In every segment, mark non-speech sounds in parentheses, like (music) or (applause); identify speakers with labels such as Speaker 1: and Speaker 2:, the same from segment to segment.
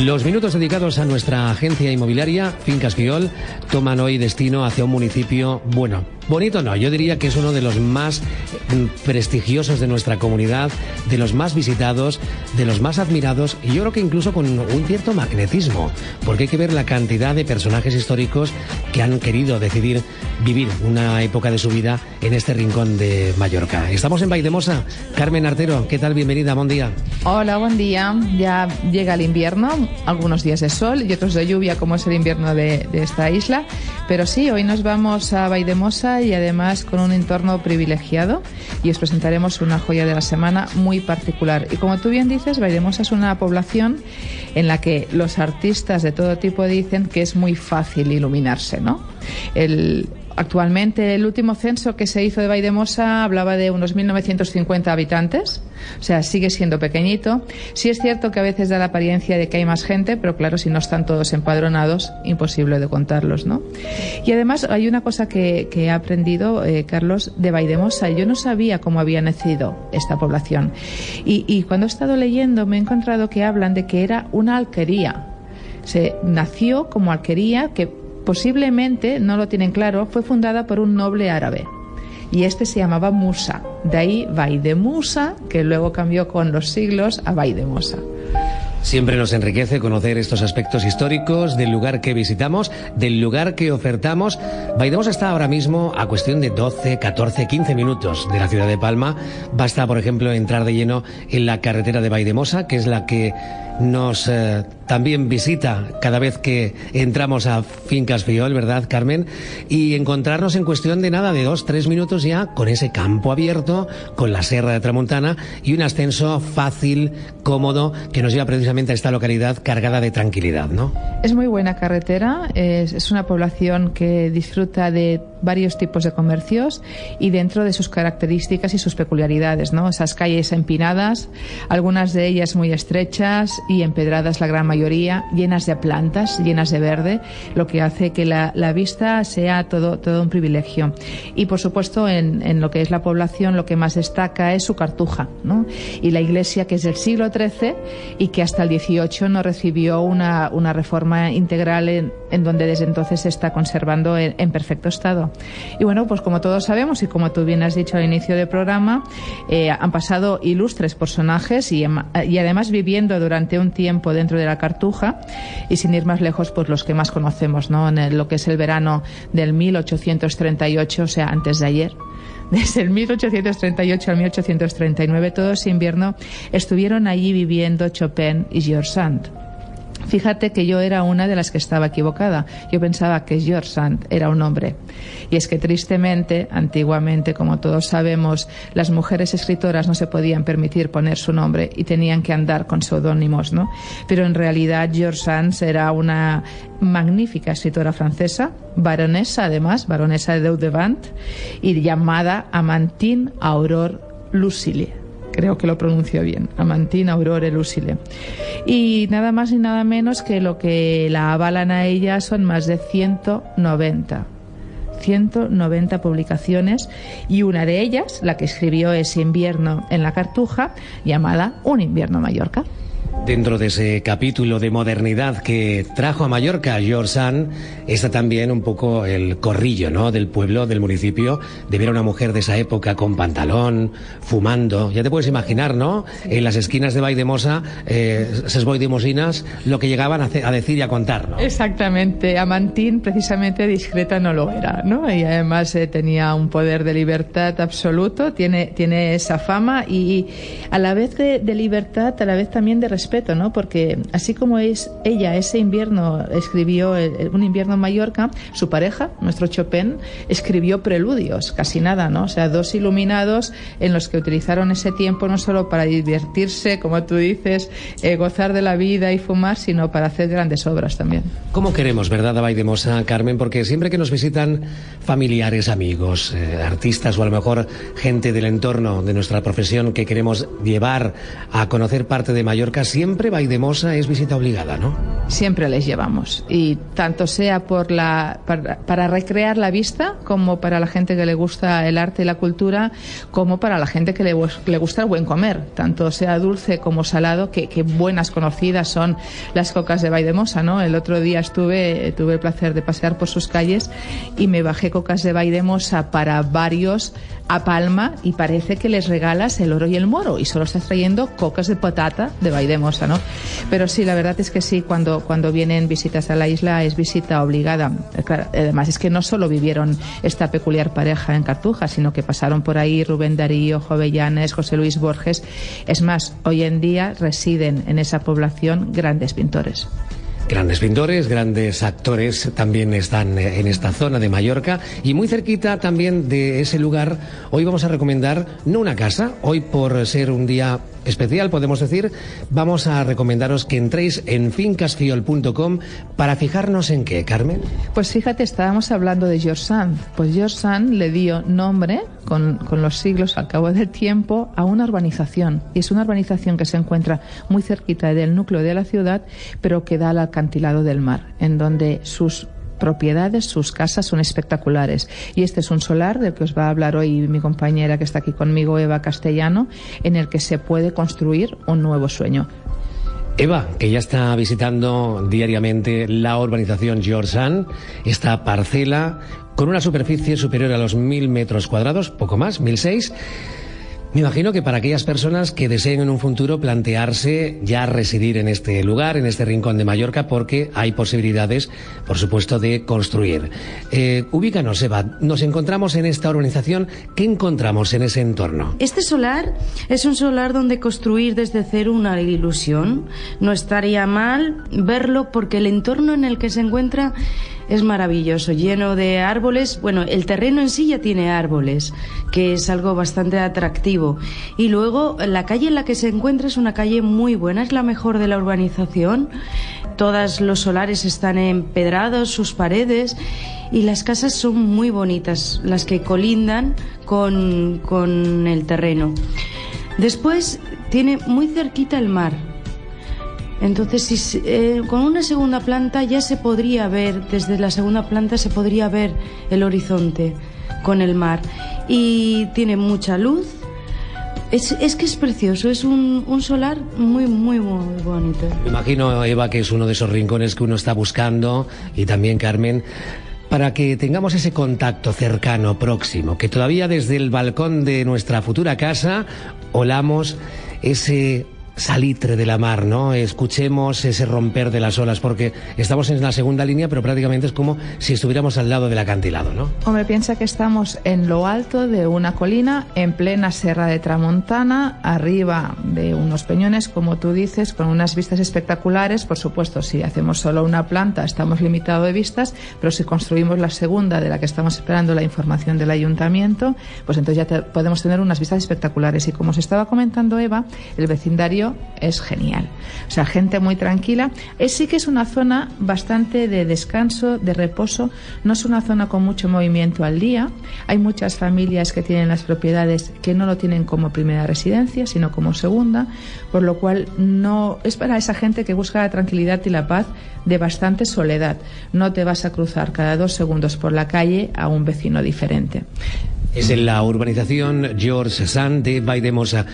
Speaker 1: Los minutos dedicados a nuestra agencia inmobiliaria, Fincas Fiol, toman hoy destino hacia un municipio, bueno, bonito no, yo diría que es uno de los más mm, prestigiosos de nuestra comunidad, de los más visitados, de los más admirados y yo creo que incluso con un cierto magnetismo, porque hay que ver la cantidad de personajes históricos que han querido decidir vivir una época de su vida en este rincón de Mallorca. Estamos en Vaidemosa. Carmen Artero, ¿qué tal? Bienvenida, buen día.
Speaker 2: Hola, buen día. Ya llega el invierno, algunos días de sol y otros de lluvia, como es el invierno de, esta isla. Pero sí, hoy nos vamos a Vaidemosa y además con un entorno privilegiado y os presentaremos una joya de la semana muy particular. Y como tú bien dices, Vaidemosa es una población en la que los artistas de todo tipo dicen que es muy fácil iluminarse, ¿no? El, Actualmente, el último censo que se hizo de Vaidemosa hablaba de unos 1.950 habitantes, o sea, sigue siendo pequeñito. Sí es cierto que a veces da la apariencia de que hay más gente, pero claro, si no están todos empadronados, imposible de contarlos, ¿no? Y además hay una cosa que, he aprendido, eh, Carlos, de Vaidemosa. Yo no sabía cómo había nacido esta población. Y, y cuando he estado leyendo me he encontrado que hablan de que era una alquería. Se nació como alquería que posiblemente, no lo tienen claro, fue fundada por un noble árabe. Y este se llamaba Musa. De ahí de Musa, que luego cambió con los siglos a Musa.
Speaker 1: Siempre nos enriquece conocer estos aspectos históricos del lugar que visitamos, del lugar que ofertamos. Vaidemosa está ahora mismo a cuestión de 12, 14, 15 minutos de la ciudad de Palma. Basta, por ejemplo, entrar de lleno en la carretera de Vaidemosa, que es la que nos eh, también visita cada vez que entramos a Fincas Fiol, ¿verdad, Carmen? Y encontrarnos en cuestión de nada, de dos, tres minutos ya, con ese campo abierto, con la Serra de Tramontana y un ascenso fácil, cómodo, que nos lleva precisamente a esta localidad cargada de tranquilidad, ¿no?
Speaker 2: Es muy buena carretera, es una población que disfruta de varios tipos de comercios y dentro de sus características y sus peculiaridades, ¿no? Esas calles empinadas, algunas de ellas muy estrechas y empedradas la gran mayoría, llenas de plantas, llenas de verde, lo que hace que la, vista sea todo, todo un privilegio. Y por supuesto, en, en, lo que es la población, lo que más destaca es su cartuja, ¿no? Y la iglesia que es del siglo XIII y que hasta el XVIII no recibió una, una reforma integral en, en donde desde entonces se está conservando en, perfecto estado. Y bueno, pues como todos sabemos y como tú bien has dicho al inicio del programa, eh, han pasado ilustres personajes y, y, además viviendo durante un tiempo dentro de la Cartuja y sin ir más lejos, pues los que más conocemos, ¿no? En lo que es el verano del 1838, o sea, antes de ayer (laughs) desde el 1838 al 1839, todo ese invierno, estuvieron allí viviendo Chopin y George Sand. Fíjate que yo era una de las que estaba equivocada. Yo pensaba que George Sand era un hombre. Y es que tristemente, antiguamente, como todos sabemos, las mujeres escritoras no se podían permitir poner su nombre y tenían que andar con seudónimos, ¿no? Pero en realidad George Sand era una magnífica escritora francesa, baronesa además, baronesa de Daudevant, y llamada Amantine Aurore Lucille creo que lo pronuncio bien, Amantine Aurore Lucile. Y nada más ni nada menos que lo que la avalan a ella son más de 190. 190 publicaciones y una de ellas, la que escribió ese invierno en la Cartuja, llamada Un invierno Mallorca.
Speaker 1: Dentro de ese capítulo de modernidad que trajo a Mallorca George Sand, está también un poco el corrillo, ¿no? Del pueblo, del municipio, de ver a una mujer de esa época con pantalón, fumando. Ya te puedes imaginar, ¿no? En las esquinas de Vaidemosa, eh, ses boidemosinas, lo que llegaban a, decir y a contar, ¿no?
Speaker 2: Exactamente. Amantín, precisamente discreta no lo era, ¿no? Y además eh, tenía un poder de libertad absoluto, tiene, tiene esa fama y, a la vez de, de libertad, a la vez también de respeto, ¿no? Porque así como es ella ese invierno escribió un invierno en Mallorca, su pareja, nuestro Chopin, escribió preludios, casi nada, ¿no? O sea, dos iluminados en los que utilizaron ese tiempo no solo para divertirse, como tú dices, eh, gozar de la vida y fumar, sino para hacer grandes obras también.
Speaker 1: ¿Cómo queremos, verdad, Abay de Mosa, Carmen? Porque siempre que nos visitan familiares, amigos, eh, artistas o a lo mejor gente del entorno de nuestra profesión que queremos llevar a conocer parte de Mallorca, siempre siempre Vaidemosa es visita obligada, ¿no?
Speaker 2: Siempre les llevamos. Y tanto sea para, recrear la vista, como para la gente que le gusta el arte y la cultura, como para la gente que le, le gusta el buen comer. Tanto sea dulce como salado, que, buenas conocidas son las cocas de Vaidemosa, ¿no? El otro día estuve, tuve el placer de pasear por sus calles y me bajé cocas de Vaidemosa para varios a Palma y parece que les regalas el oro y el moro y solo estás trayendo cocas de patata de Vaidemosa, Pero sí, la verdad es que sí, cuando, cuando vienen visitas a la isla es visita obligada. además es que no solo vivieron esta peculiar pareja en Cartuja, sino que pasaron por ahí Rubén Darío, Jovellanes, José Luis Borges. Es más, hoy en día residen en esa población grandes pintores.
Speaker 1: Grandes pintores, grandes actores también están eh, en esta zona de Mallorca y muy cerquita también de ese lugar. Hoy vamos a recomendar no una casa, hoy por ser un día especial, podemos decir, vamos a recomendaros que entréis en fincasfiol.com para fijarnos en qué, Carmen.
Speaker 2: Pues fíjate, estábamos hablando de George Sand. Pues George Sand le dio nombre, con, con los siglos al cabo del tiempo, a una urbanización. Y es una urbanización que se encuentra muy cerquita del núcleo de la ciudad, pero que da al acantilado del mar, en donde sus propiedades, sus casas son espectaculares. Y este es un solar del que os va a hablar hoy mi compañera que está aquí conmigo, Eva Castellano, en el que se puede construir un nuevo sueño.
Speaker 1: Eva, que ya está visitando diariamente la urbanización George esta parcela con una superficie superior a los mil metros cuadrados, poco más, mil seis me imagino que para aquellas personas que deseen en un futuro plantearse ya residir en este lugar, en este rincón de Mallorca, porque hay posibilidades, por supuesto, de construir. Eh, ubícanos, Eva. Nos encontramos en esta organización. ¿Qué encontramos en ese entorno?
Speaker 3: Este solar es un solar donde construir desde cero una ilusión. No estaría mal verlo porque el entorno en el que se encuentra es maravilloso, lleno de árboles. Bueno, el terreno en sí ya tiene árboles, que es algo bastante atractivo. Y luego la calle en la que se encuentra es una calle muy buena, es la mejor de la urbanización. Todos los solares están empedrados, sus paredes, y las casas son muy bonitas, las que colindan con, con el terreno. Después tiene muy cerquita el mar, entonces, si, eh, con una segunda planta ya se podría ver, desde la segunda planta se podría ver el horizonte con el mar. Y tiene mucha luz. Es, es que es precioso, es un, un, solar muy, muy, muy bonito.
Speaker 1: Me imagino, Eva, que es uno de esos rincones que uno está buscando y también Carmen para que tengamos ese contacto cercano, próximo, que todavía desde el balcón de nuestra futura casa olamos ese salitre de la mar, ¿no? Escuchemos ese romper de las olas, porque estamos en la segunda línea, pero prácticamente es como si estuviéramos al lado del acantilado, ¿no?
Speaker 2: Hombre, piensa que estamos en lo alto de una colina, en plena Serra de Tramontana, arriba de unos peñones, como tú dices, con unas vistas espectaculares. Por supuesto, si hacemos solo una planta, estamos limitados de vistas, pero si construimos la segunda, de la que estamos esperando la información del ayuntamiento, pues entonces ya podemos tener unas vistas espectaculares. Y como se estaba comentando Eva, el vecindario es genial. O sea, gente muy tranquila. Es, sí que es una zona bastante de descanso, de reposo. No es una zona con mucho movimiento al día. Hay muchas familias que tienen las propiedades que no lo tienen como primera residencia, sino como segunda, por lo cual no es para esa gente que busca la tranquilidad y la paz de bastante soledad. No te vas a cruzar cada dos segundos por la calle a un vecino diferente.
Speaker 1: Es en la urbanización George Sand de Vaidemosa.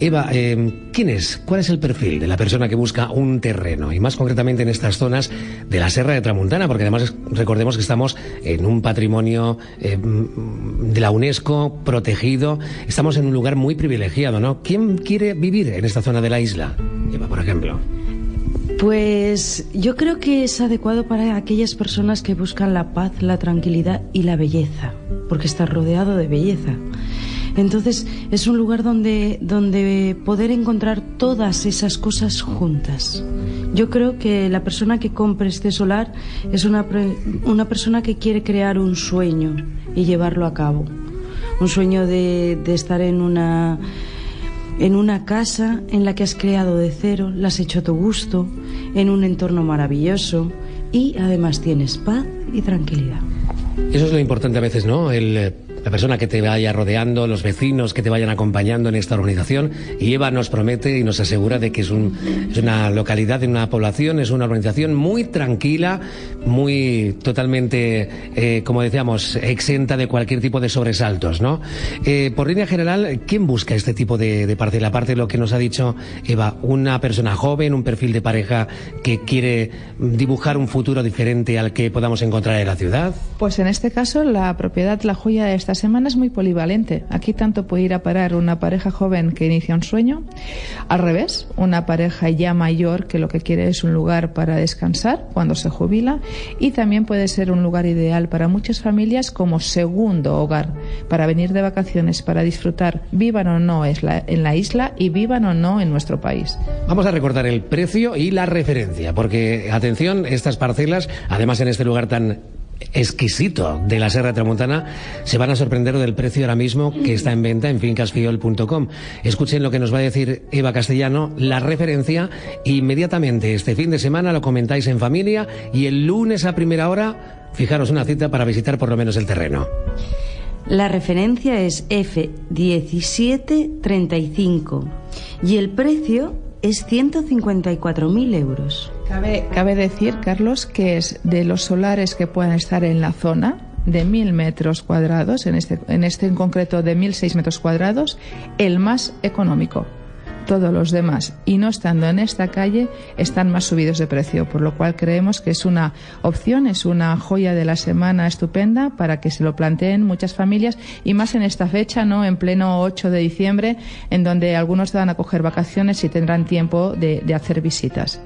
Speaker 1: Eva, eh, ¿quién es? ¿Cuál es el perfil de la persona que busca un terreno? Y más concretamente en estas zonas de la Serra de Tramuntana, porque además recordemos que estamos en un patrimonio eh, de la UNESCO protegido. Estamos en un lugar muy privilegiado, ¿no? ¿Quién quiere vivir en esta zona de la isla? Eva, por ejemplo.
Speaker 3: Pues yo creo que es adecuado para aquellas personas que buscan la paz, la tranquilidad y la belleza, porque está rodeado de belleza. Entonces es un lugar donde, donde poder encontrar todas esas cosas juntas. Yo creo que la persona que compre este solar es una, una persona que quiere crear un sueño y llevarlo a cabo. Un sueño de, de estar en una en una casa en la que has creado de cero, la has hecho a tu gusto, en un entorno maravilloso y además tienes paz y tranquilidad.
Speaker 1: Eso es lo importante a veces, ¿no? El eh, la persona que te vaya rodeando, los vecinos que te vayan acompañando en esta organización. Y Eva nos promete y nos asegura de que es, un, es una localidad, una población, es una organización muy tranquila, muy totalmente, eh, como decíamos, exenta de cualquier tipo de sobresaltos, ¿no? Eh, por línea general, ¿quién busca este tipo de, de parcela? Aparte de lo que nos ha dicho Eva, una persona joven, un perfil de pareja que quiere dibujar un futuro diferente al que podamos encontrar en la ciudad.
Speaker 2: Pues en este caso, la propiedad La Joya de esta semana es muy polivalente. Aquí tanto puede ir a parar una pareja joven que inicia un sueño, al revés, una pareja ya mayor que lo que quiere es un lugar para descansar cuando se jubila y también puede ser un lugar ideal para muchas familias como segundo hogar, para venir de vacaciones, para disfrutar, vivan o no en la isla y vivan o no en nuestro país.
Speaker 1: Vamos a recordar el precio y la referencia, porque atención, estas parcelas, además en este lugar tan exquisito de la Serra Tramontana, se van a sorprender del precio ahora mismo que está en venta en fincasfiol.com. Escuchen lo que nos va a decir Eva Castellano, la referencia, inmediatamente este fin de semana lo comentáis en familia y el lunes a primera hora, fijaros una cita para visitar por lo menos el terreno.
Speaker 3: La referencia es F1735 y el precio es 154.000 euros.
Speaker 2: Cabe, cabe decir, Carlos, que es de los solares que puedan estar en la zona, de mil metros cuadrados, en este, en este concreto de mil seis metros cuadrados, el más económico todos los demás y no estando en esta calle están más subidos de precio, por lo cual creemos que es una opción, es una joya de la semana estupenda para que se lo planteen muchas familias y más en esta fecha, ¿no? En pleno 8 de diciembre, en donde algunos van a coger vacaciones y tendrán tiempo de hacer visitas.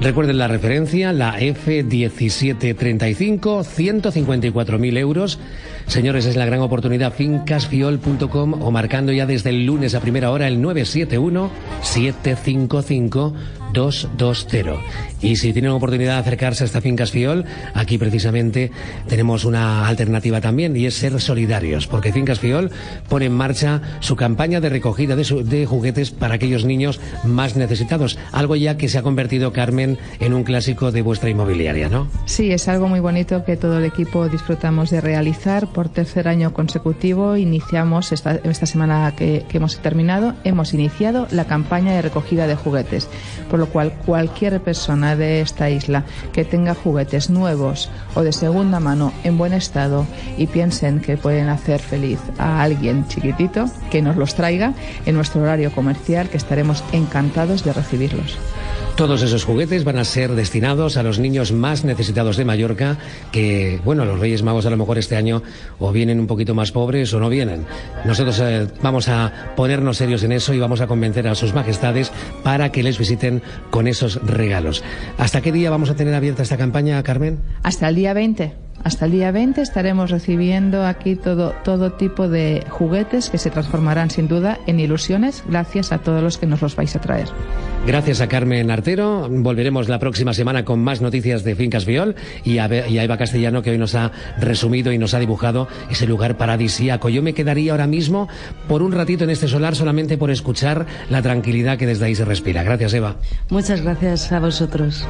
Speaker 1: Recuerden la referencia, la F1735, 154.000 euros. Señores, es la gran oportunidad fincasfiol.com o marcando ya desde el lunes a primera hora el 971 755 220. Y si tienen oportunidad de acercarse a esta Fincas Fiol, aquí precisamente tenemos una alternativa también y es ser solidarios, porque Fincas Fiol pone en marcha su campaña de recogida de, juguetes para aquellos niños más necesitados, algo ya que se ha convertido, Carmen, en un clásico de vuestra inmobiliaria, ¿no?
Speaker 2: Sí, es algo muy bonito que todo el equipo disfrutamos de realizar. Por tercer año consecutivo iniciamos, esta, esta semana que, que hemos terminado, hemos iniciado la campaña de recogida de juguetes por cual cualquier persona de esta isla que tenga juguetes nuevos o de segunda mano en buen estado y piensen que pueden hacer feliz a alguien chiquitito, que nos los traiga en nuestro horario comercial, que estaremos encantados de recibirlos.
Speaker 1: Todos esos juguetes van a ser destinados a los niños más necesitados de Mallorca, que, bueno, los Reyes Magos a lo mejor este año o vienen un poquito más pobres o no vienen. Nosotros eh, vamos a ponernos serios en eso y vamos a convencer a sus majestades para que les visiten con esos regalos. ¿Hasta qué día vamos a tener abierta esta campaña, Carmen?
Speaker 2: Hasta el día 20. Hasta el día 20 estaremos recibiendo aquí todo, todo tipo de juguetes que se transformarán sin duda en ilusiones gracias a todos los que nos los vais a traer.
Speaker 1: Gracias a Carmen Artero. Volveremos la próxima semana con más noticias de Fincas Viol y a, y a Eva Castellano que hoy nos ha resumido y nos ha dibujado ese lugar paradisíaco. Yo me quedaría ahora mismo por un ratito en este solar solamente por escuchar la tranquilidad que desde ahí se respira. Gracias, Eva.
Speaker 3: Muchas gracias a vosotros.